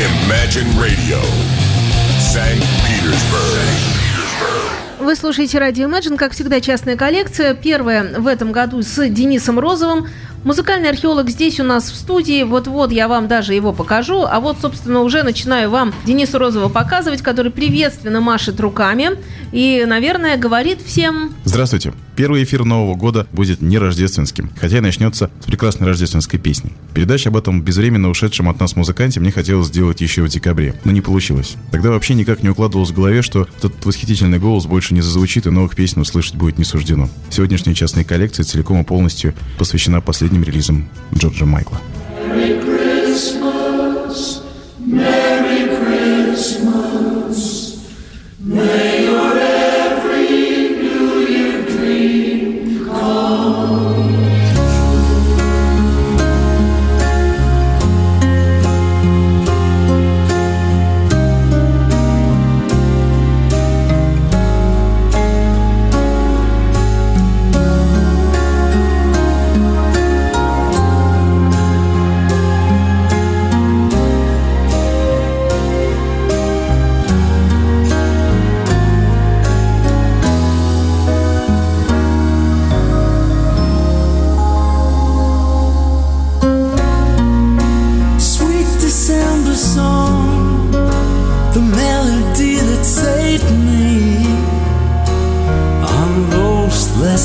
Imagine Radio, St. Petersburg. Вы слушаете радио Imagine, как всегда, частная коллекция. Первая в этом году с Денисом Розовым. Музыкальный археолог здесь у нас в студии. Вот-вот я вам даже его покажу. А вот, собственно, уже начинаю вам Дениса Розова показывать, который приветственно машет руками и, наверное, говорит всем... Здравствуйте. Первый эфир Нового года будет не рождественским, хотя и начнется с прекрасной рождественской песни. Передача об этом безвременно ушедшем от нас музыканте мне хотелось сделать еще в декабре, но не получилось. Тогда вообще никак не укладывалось в голове, что этот восхитительный голос больше не зазвучит и новых песен услышать будет не суждено. Сегодняшняя частная коллекция целиком и полностью посвящена последним релизам Джорджа Майкла.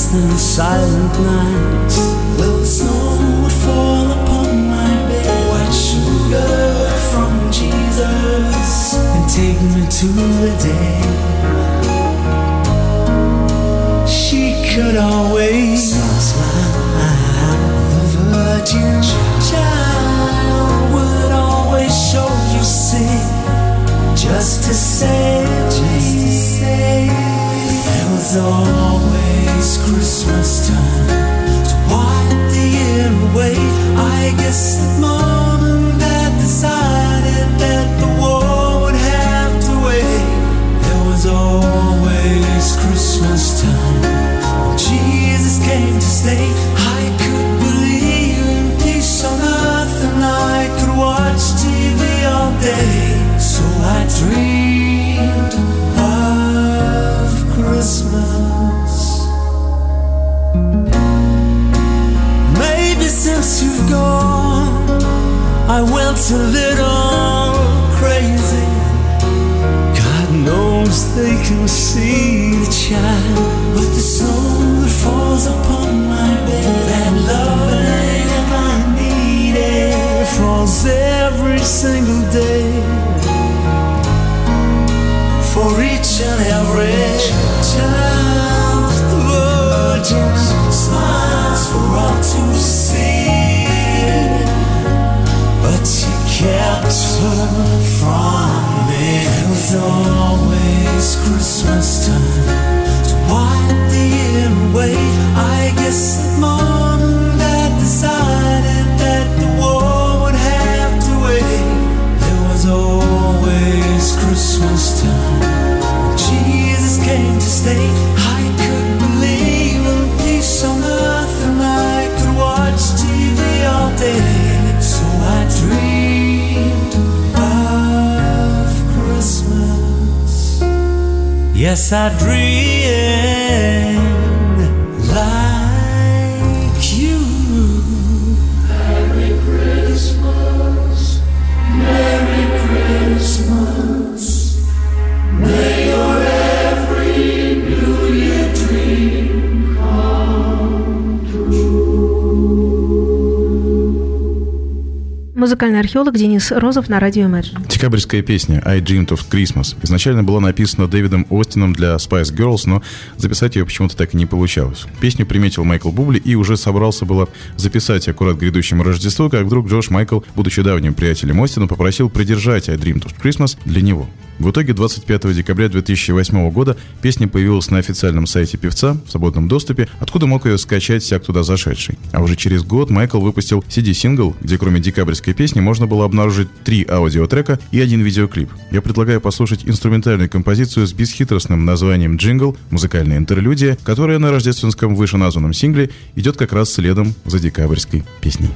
lost the silent nights. Will the snow would fall upon my bed, white sugar from Jesus, and take me to the day. She could always smile. The virgin child would always show you sin, just to save me. There was always it's Christmas time to while the year away. I guess the moment that decided that the war would have to wait. There was always Christmas time. When Jesus came to stay. I could believe in peace on earth, and I could watch TV all day. So I dreamed. I went a little crazy. God knows they can see the child. But the snow that falls upon my bed, that love that I needed, falls every single day. For each and every Yes, dream археолог Денис Розов на радио Imagine. Декабрьская песня «I Dreamed of Christmas» изначально была написана Дэвидом Остином для Spice Girls, но записать ее почему-то так и не получалось. Песню приметил Майкл Бубли и уже собрался было записать аккурат к грядущему Рождеству, как вдруг Джош Майкл, будучи давним приятелем Остина, попросил придержать «I Dreamed of Christmas» для него. В итоге 25 декабря 2008 года песня появилась на официальном сайте певца в свободном доступе, откуда мог ее скачать всяк туда зашедший. А уже через год Майкл выпустил CD-сингл, где кроме декабрьской песни можно было обнаружить три аудиотрека и один видеоклип. Я предлагаю послушать инструментальную композицию с бесхитростным названием «Джингл», музыкальная интерлюдия, которая на рождественском вышеназванном сингле идет как раз следом за декабрьской песней.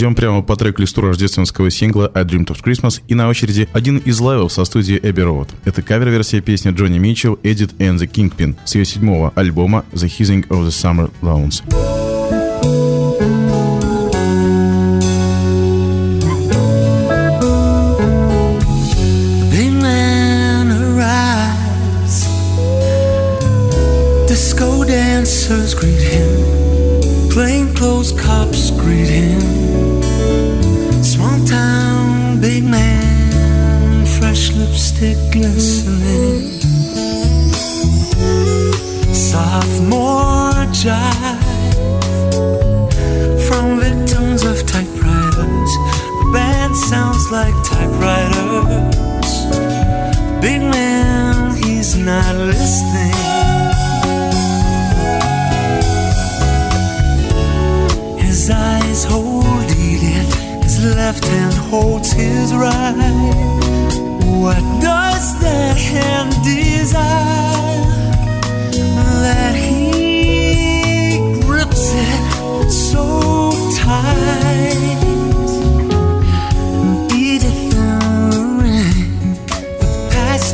Идем прямо по трек-листу рождественского сингла «I Dreamed of Christmas» и на очереди один из лайвов со студии Эбби Роуд. Это кавер-версия песни Джонни Митчелл «Edit and the Kingpin» с ее седьмого альбома «The Hissing of the Summer Lawns».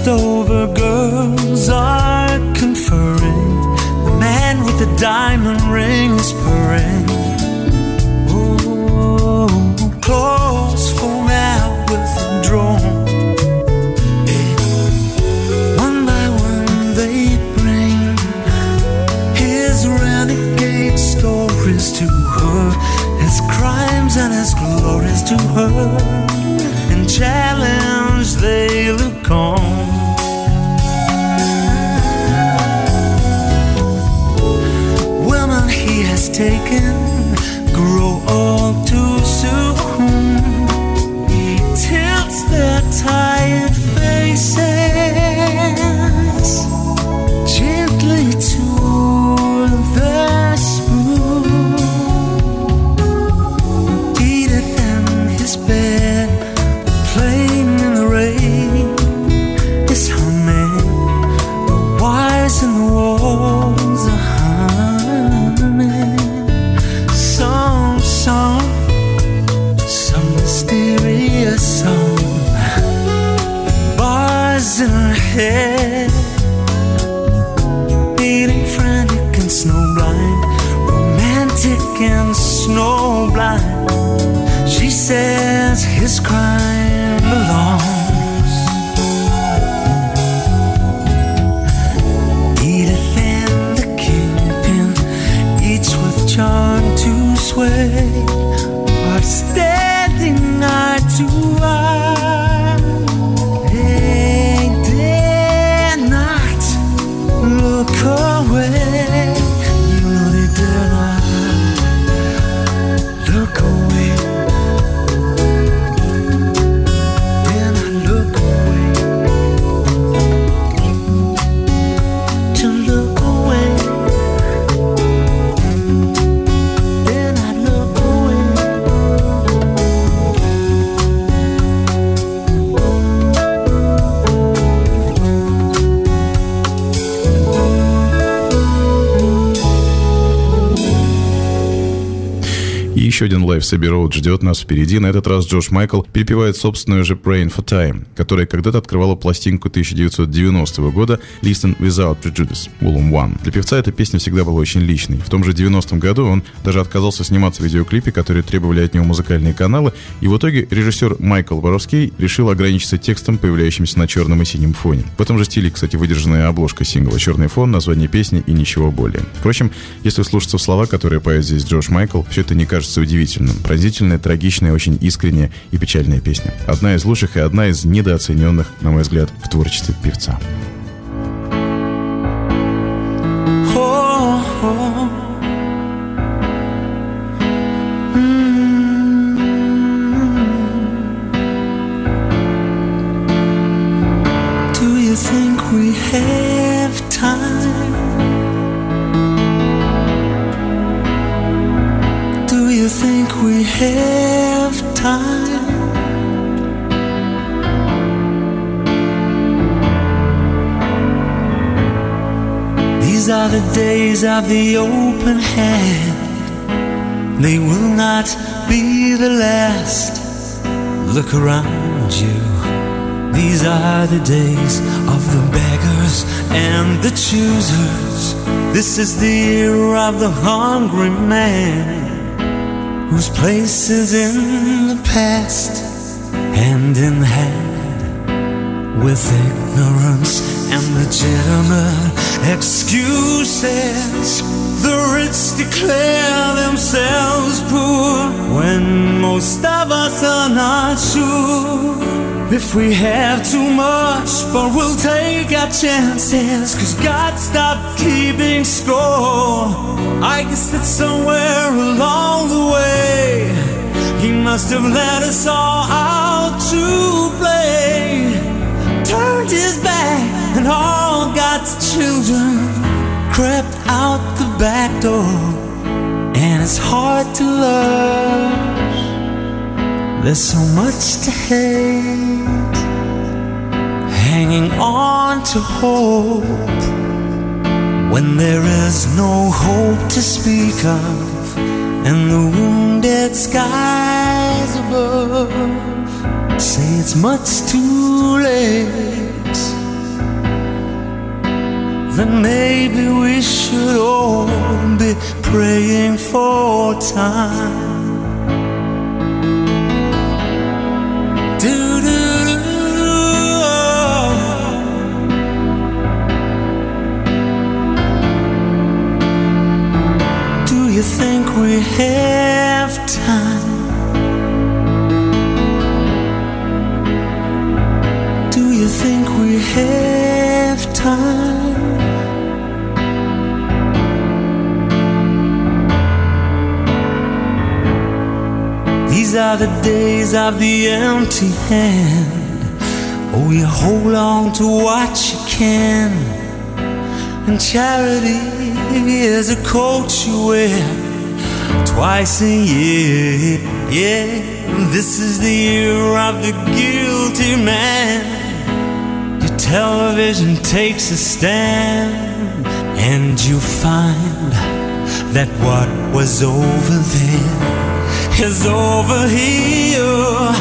The over girls are conferring. The man with the diamond ring is purring. Oh, clothes foam out with a drone. One by one they bring his renegade stories to her, his crimes and his glories to her, and challenge they taken charm to sway, are standing eye to eye. Еще один лайв Сэбби Роуд ждет нас впереди. На этот раз Джош Майкл перепевает собственную же Praying for Time, которая когда-то открывала пластинку 1990 года Listen Without Prejudice, Volume 1. Для певца эта песня всегда была очень личной. В том же 90-м году он даже отказался сниматься в видеоклипе, которые требовали от него музыкальные каналы, и в итоге режиссер Майкл Боровский решил ограничиться текстом, появляющимся на черном и синем фоне. В этом же стиле, кстати, выдержанная обложка сингла «Черный фон», название песни и ничего более. Впрочем, если слушаться в слова, которые поет здесь Джош Майкл, все это не кажется удивительным. Пронзительная, трагичная, очень искренняя и печальная песня. Одна из лучших и одна из недооцененных, на мой взгляд, в творчестве певца. Mm. Do you think we have have time? These are the days of the open hand. They will not be the last. Look around you. These are the days of the beggars and the choosers. This is the year of the hungry man whose place is in the past, hand in hand with ignorance and legitimate excuses. The rich declare themselves poor when most of us are not sure if we have too much, but we'll take our chances. Cause God stopped keeping score. I guess that somewhere along the way, He must have let us all out to play. Turned His back, and all God's children crept out the back door. And it's hard to love. There's so much to hate, hanging on to hope when there is no hope to speak of, and the wounded skies above say it's much too late. Then maybe we should all be praying for time. Think we have time? Do you think we have time? These are the days of the empty hand. Oh, you hold on to what you can. And charity is a coat you wear twice a year. Yeah, this is the year of the guilty man. Your television takes a stand, and you find that what was over there is over here.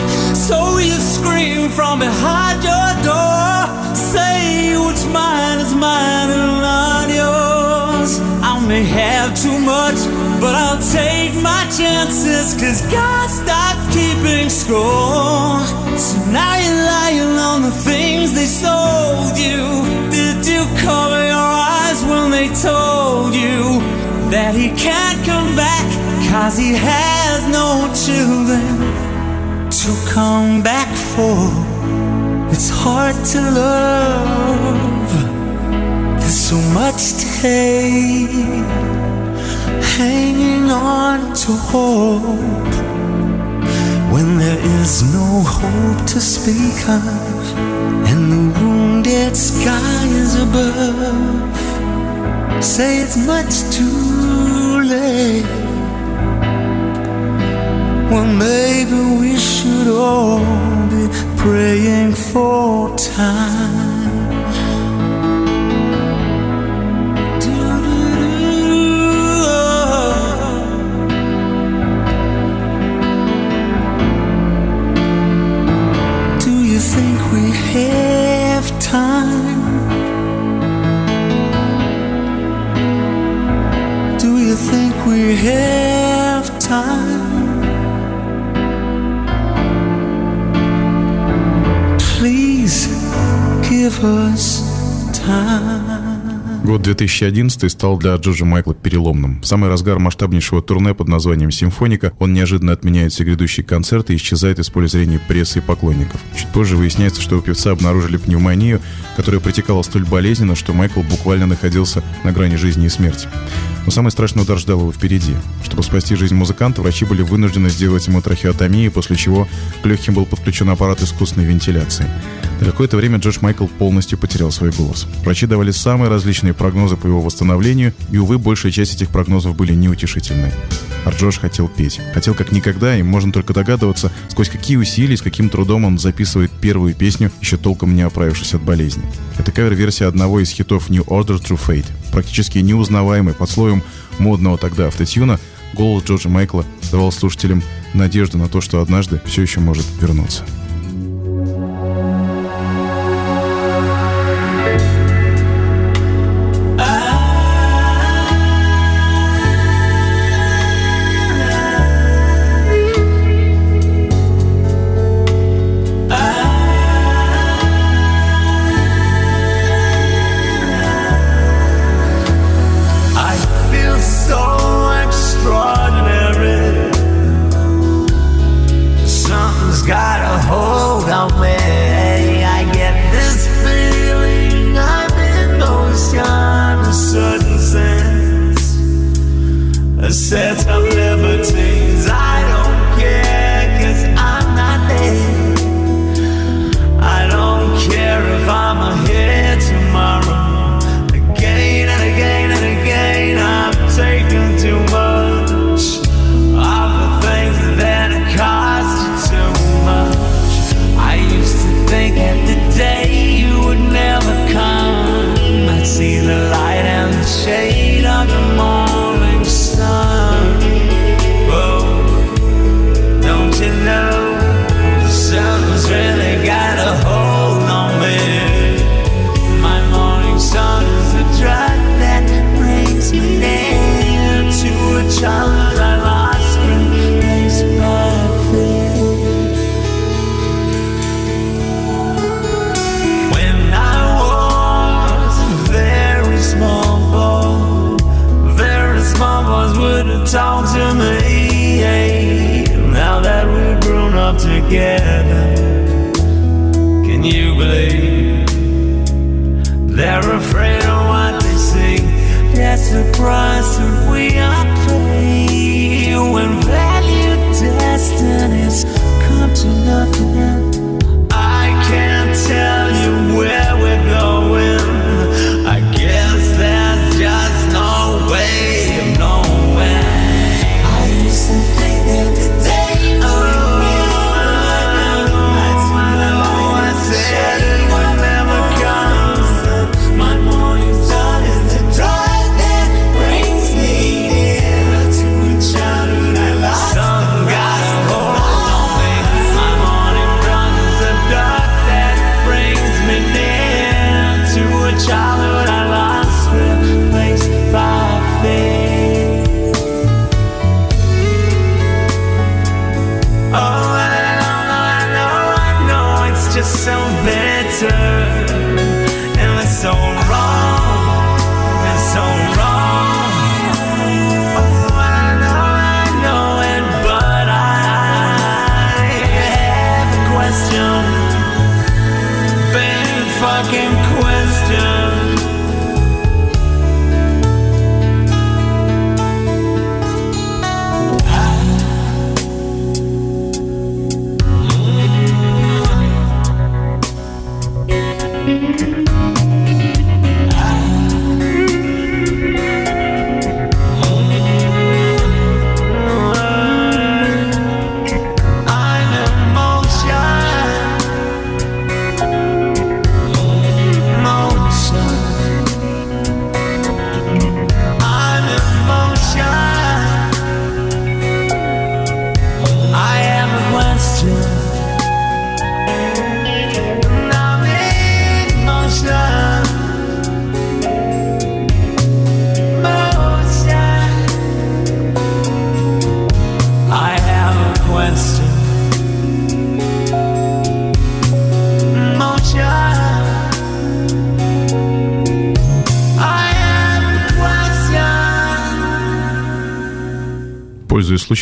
So you scream from behind your door, say what's mine is mine and not yours. I may have too much, but I'll take my chances, cause God stopped keeping score. So now you're lying on the things they sold you. Did you cover your eyes when they told you that he can't come back? Cause he has no children to come back for. It's hard to love. There's so much to hate. Hanging on to hope when there is no hope to speak of, and the wounded sky is above. Say it's much too late. Well, maybe we should all be praying for time. We have time? Please give us time. Год 2011 стал для Джорджа Майкла переломным. В самый разгар масштабнейшего турне под названием «Симфоника» он неожиданно отменяет все грядущие концерты и исчезает из поля зрения прессы и поклонников. Чуть позже выясняется, что у певца обнаружили пневмонию, которая протекала столь болезненно, что Майкл буквально находился на грани жизни и смерти. Но самый страшный удар ждал его впереди. Чтобы спасти жизнь музыканта, врачи были вынуждены сделать ему трахеотомию, после чего к легким был подключен аппарат искусственной вентиляции. На какое-то время Джордж Майкл полностью потерял свой голос. Врачи давали самые различные прогнозы по его восстановлению, и, увы, большая часть этих прогнозов были неутешительны. А Джордж хотел петь. Хотел как никогда, и можно только догадываться, сквозь какие усилия и с каким трудом он записывает первую песню, еще толком не оправившись от болезни. Это кавер-версия одного из хитов New Order True Fate, практически неузнаваемый под слоем модного тогда автотюна, голос Джорджа Майкла давал слушателям надежду на то, что однажды все еще может вернуться.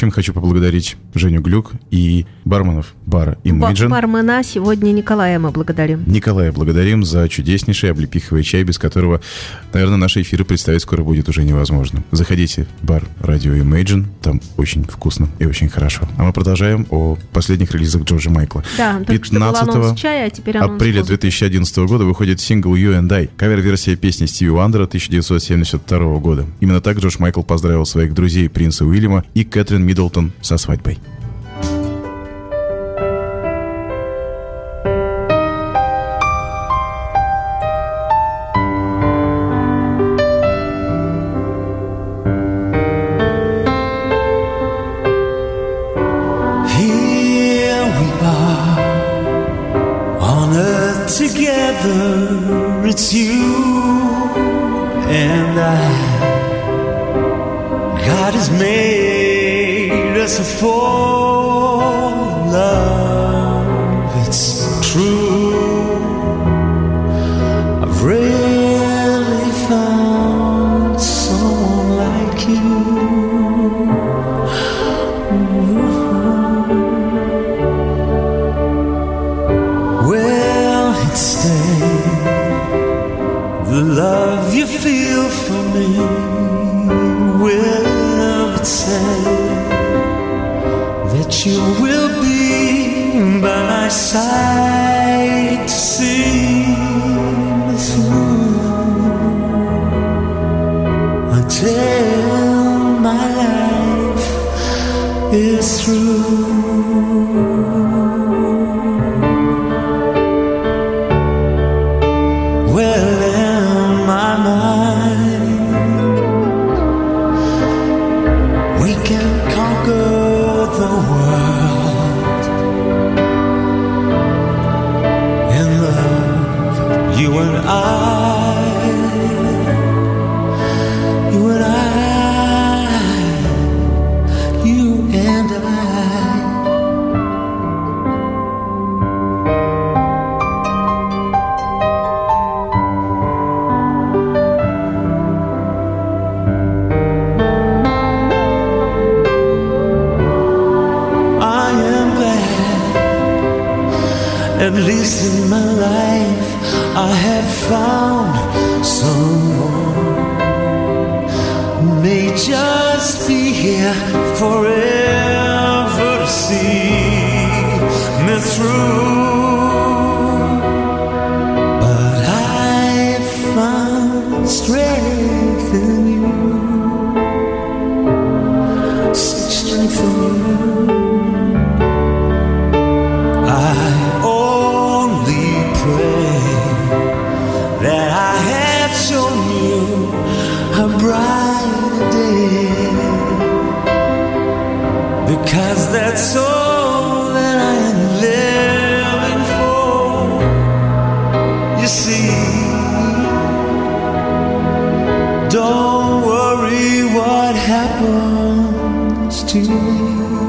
общем, хочу поблагодарить Женю Глюк, Миджин. Бармена сегодня Николая мы благодарим. Николая благодарим за чудеснейший облепиховый чай, без которого, наверное, наши эфиры представить скоро будет уже невозможно. Заходите в бар Радио Imagine, там очень вкусно и очень хорошо. А мы продолжаем о последних релизах Джорджа Майкла. Да, 15 чая, а теперь апреля 2011 года выходит сингл You and I, кавер-версия песни Стиви Уандера 1972 года. Именно так Джордж Майкл поздравил своих друзей принца Уильяма и Кэтрин Миддлтон со свадьбой. Is through. You see, don't worry what happens to me.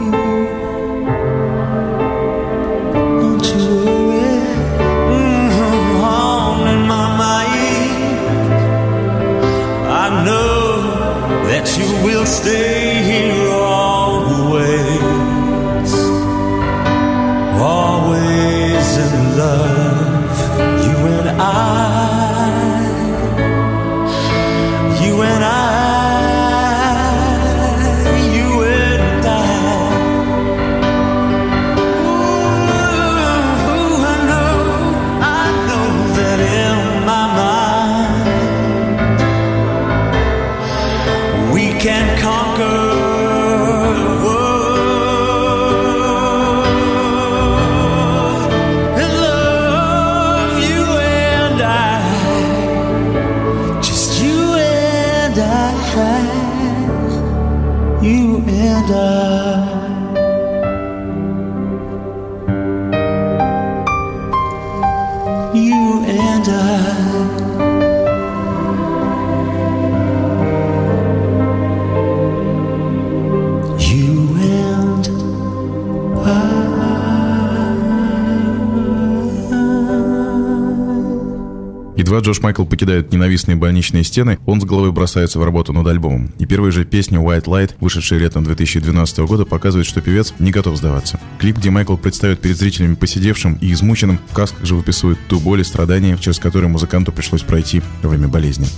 Едва Джош Майкл покидает ненавистные больничные стены, он с головой бросается в работу над альбомом. И первая же песня «White Light», вышедшая летом 2012 года, показывает, что певец не готов сдаваться. Клип, где Майкл представит перед зрителями посидевшим и измученным, в касках же выписывает ту боль и страдания, через которые музыканту пришлось пройти во время болезни.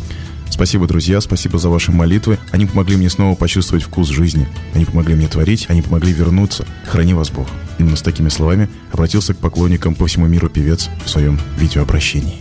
Спасибо, друзья, спасибо за ваши молитвы. Они помогли мне снова почувствовать вкус жизни. Они помогли мне творить, они помогли вернуться. Храни вас Бог. Именно с такими словами обратился к поклонникам по всему миру певец в своем видеообращении.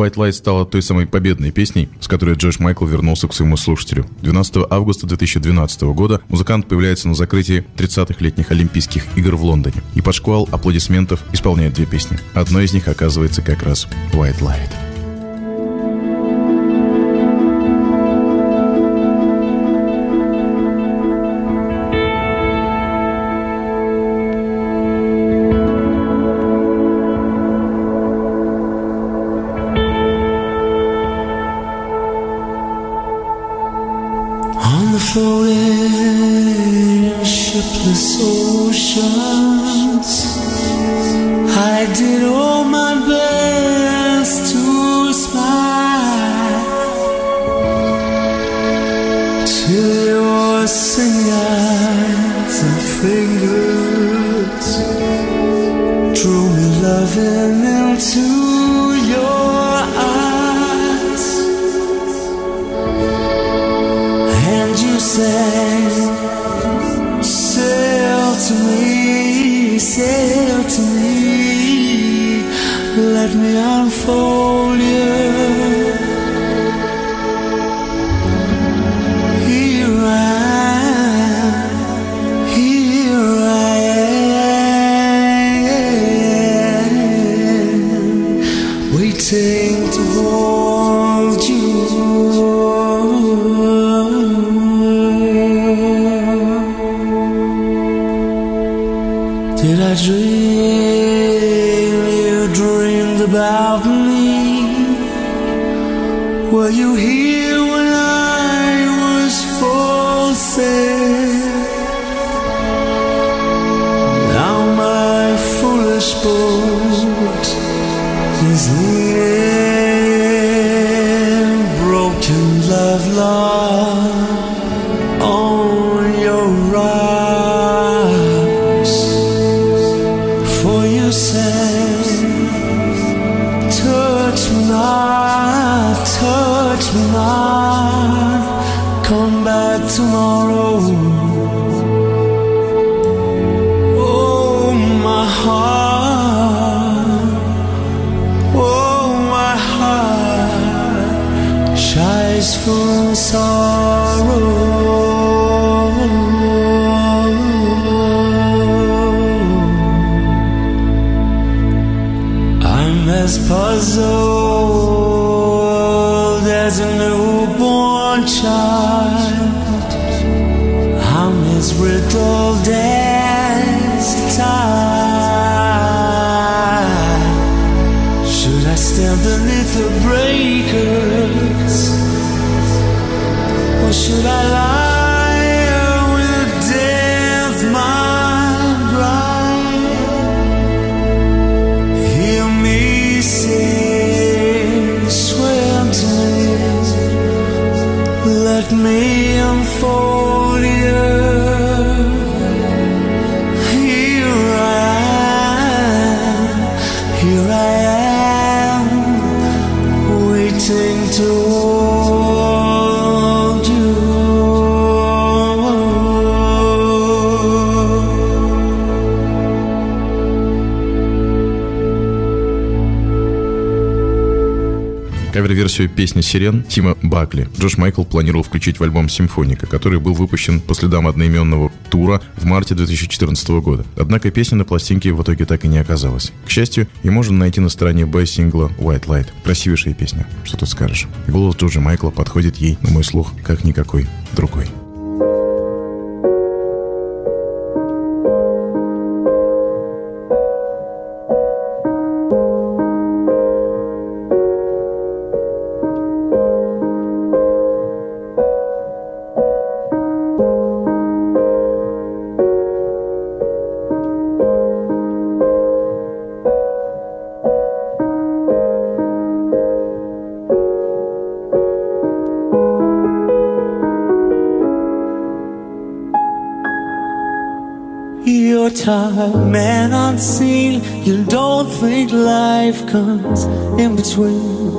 White Light стала той самой победной песней, с которой Джордж Майкл вернулся к своему слушателю. 12 августа 2012 года музыкант появляется на закрытии 30-х летних Олимпийских игр в Лондоне и под шквал аплодисментов исполняет две песни. Одной из них оказывается как раз White Light. Кавер-версию песни «Сирен» Тима Бакли Джош Майкл планировал включить в альбом «Симфоника», который был выпущен по следам одноименного тура в марте 2014 года. Однако песня на пластинке в итоге так и не оказалась. К счастью, ее можно найти на стороне Б сингла «White Light». Красивейшая песня, что тут скажешь. И голос Джорджа Майкла подходит ей, на мой слух, как никакой другой. Life comes in between.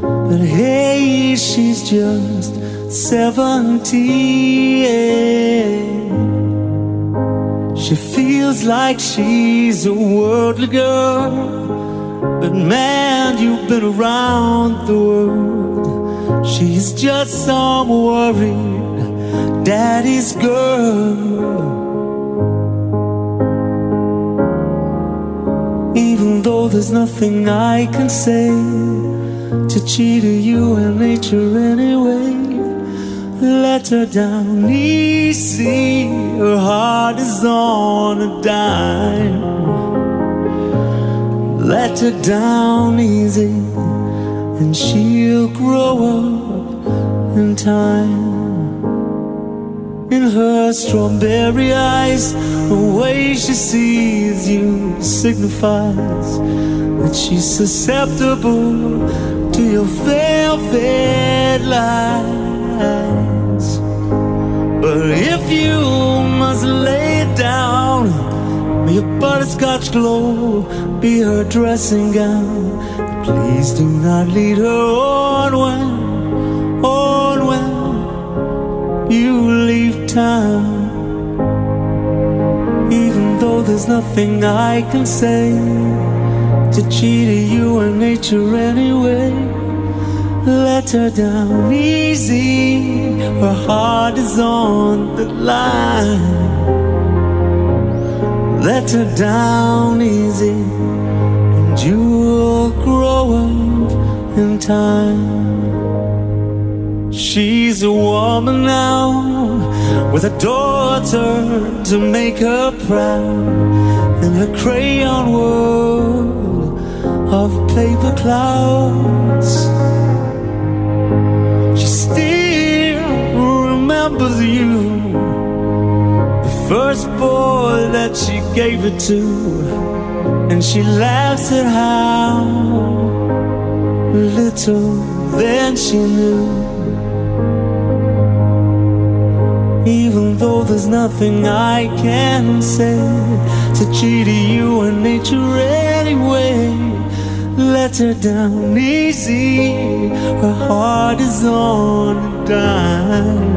But hey, she's just seventeen. She feels like she's a worldly girl. But man, you've been around the world. She's just some worried daddy's girl. Even though there's nothing I can say to cheat you and nature anyway, let her down easy. Her heart is on a dime. Let her down easy, and she'll grow up in time. In her strawberry eyes, the way she sees you signifies that she's susceptible to your velvet lies. But if you must lay down, may your butterscotch glow be her dressing gown. Please do not lead her on when, you leave town. Even though there's nothing I can say to cheat you and nature anyway. Let her down easy, her heart is on the line. Let her down easy, and you'll grow up in time. A woman now with a daughter to make her proud in her crayon world of paper clouds. She still remembers you, the first boy that she gave it to, and she laughs at how little then she knew. Even though there's nothing I can say to cheat you and nature anyway, let her down easy. Her heart is on a dime.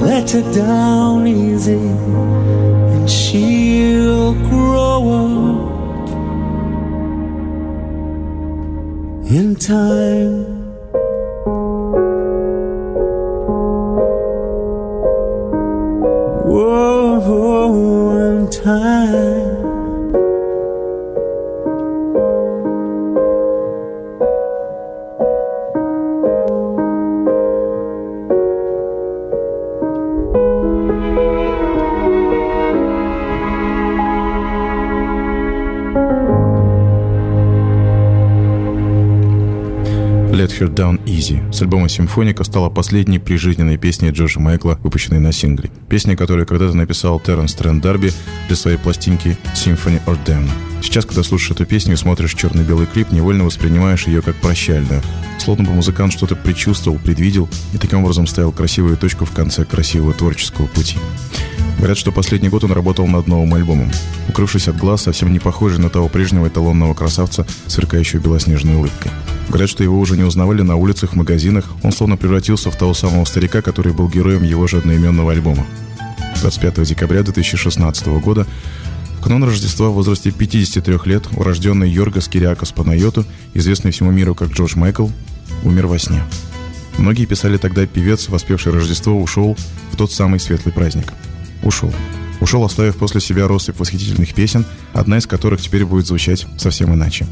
Let her down easy, and she'll grow up in time. Time. Down Easy с альбома «Симфоника» стала последней прижизненной песней Джорджа Майкла, выпущенной на сингле. Песня, которую когда-то написал Терренс Трент Дарби для своей пластинки «Symphony or Damn». Сейчас, когда слушаешь эту песню и смотришь черно-белый клип, невольно воспринимаешь ее как прощальную. Словно бы музыкант что-то предчувствовал, предвидел и таким образом ставил красивую точку в конце красивого творческого пути. Говорят, что последний год он работал над новым альбомом. Укрывшись от глаз, совсем не похожий на того прежнего эталонного красавца, сверкающего белоснежной улыбкой. Говорят, что его уже не узнавали на улицах, магазинах. Он словно превратился в того самого старика, который был героем его же одноименного альбома. 25 декабря 2016 года канун Рождества в возрасте 53 лет урожденный Йоргас Кириакос Панайоту, известный всему миру как Джордж Майкл, умер во сне. Многие писали тогда, певец, воспевший Рождество, ушел в тот самый светлый праздник. Ушел. Ушел, оставив после себя россыпь восхитительных песен, одна из которых теперь будет звучать совсем иначе.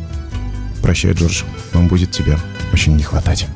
Прощай, Джордж, вам будет тебя очень не хватать.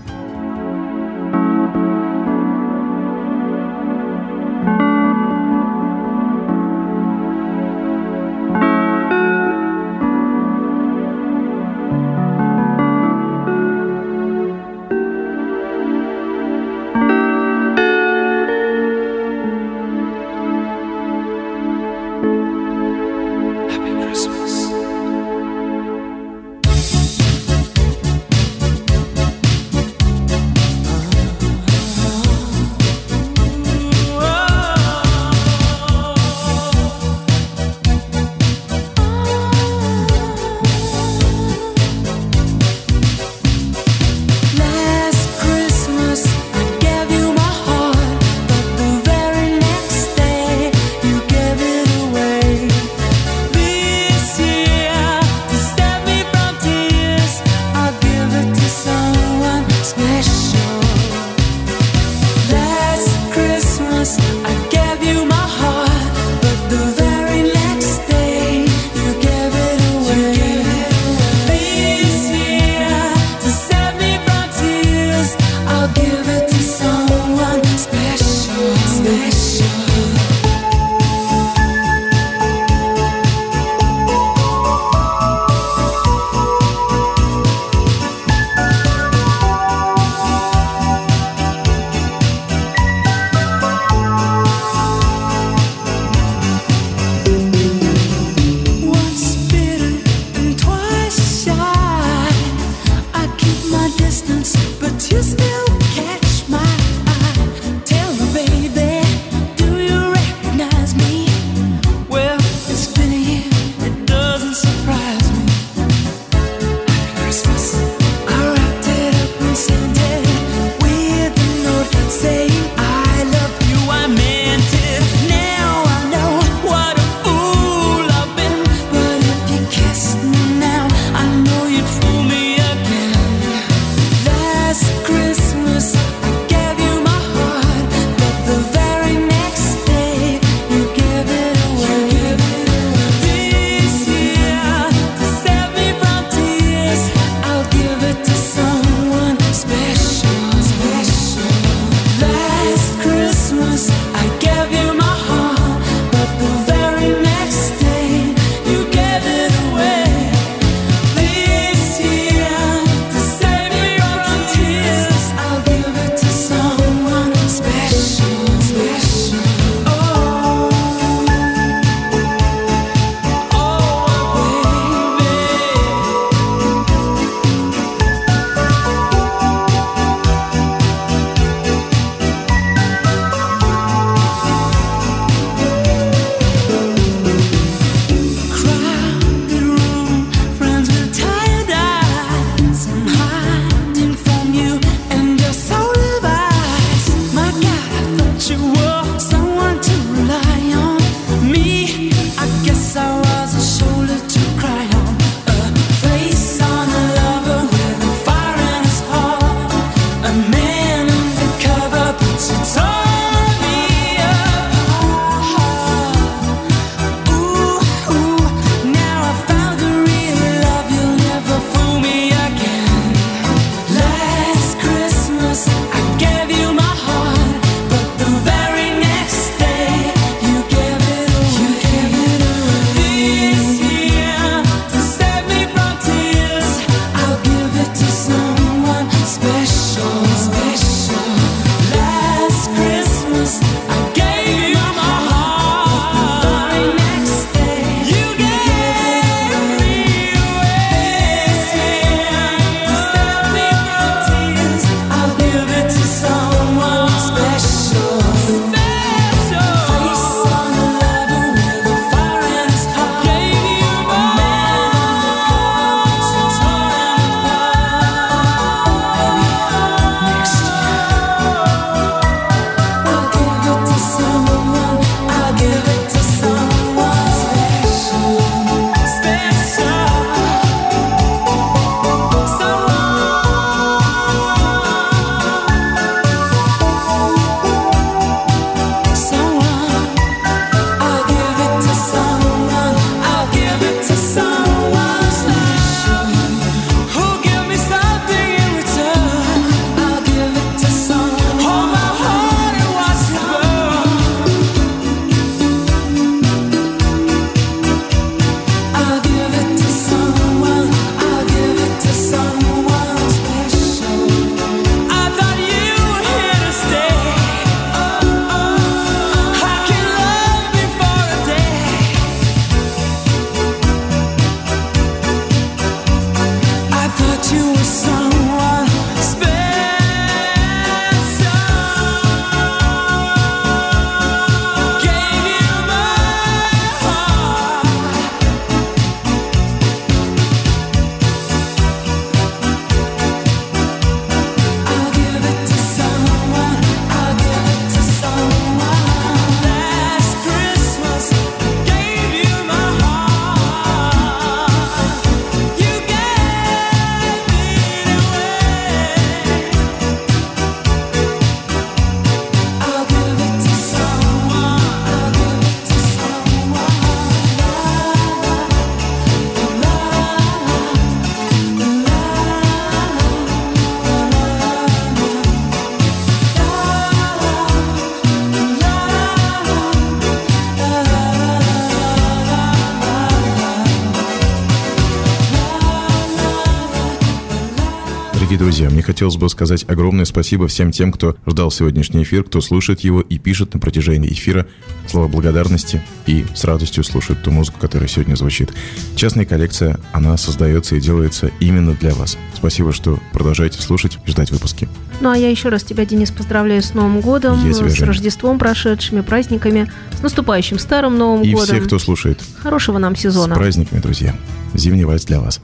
Мне хотелось бы сказать огромное спасибо всем тем, кто ждал сегодняшний эфир, кто слушает его и пишет на протяжении эфира слова благодарности и с радостью слушает ту музыку, которая сегодня звучит. Частная коллекция, она создается и делается именно для вас. Спасибо, что продолжаете слушать и ждать выпуски. Ну а я еще раз тебя, Денис, поздравляю с Новым годом, Я тебя, с Женя. Рождеством прошедшими, праздниками, с наступающим Старым Новым И годом. всех, кто слушает. Хорошего нам С сезона. праздниками, друзья. Зимний вальс для вас.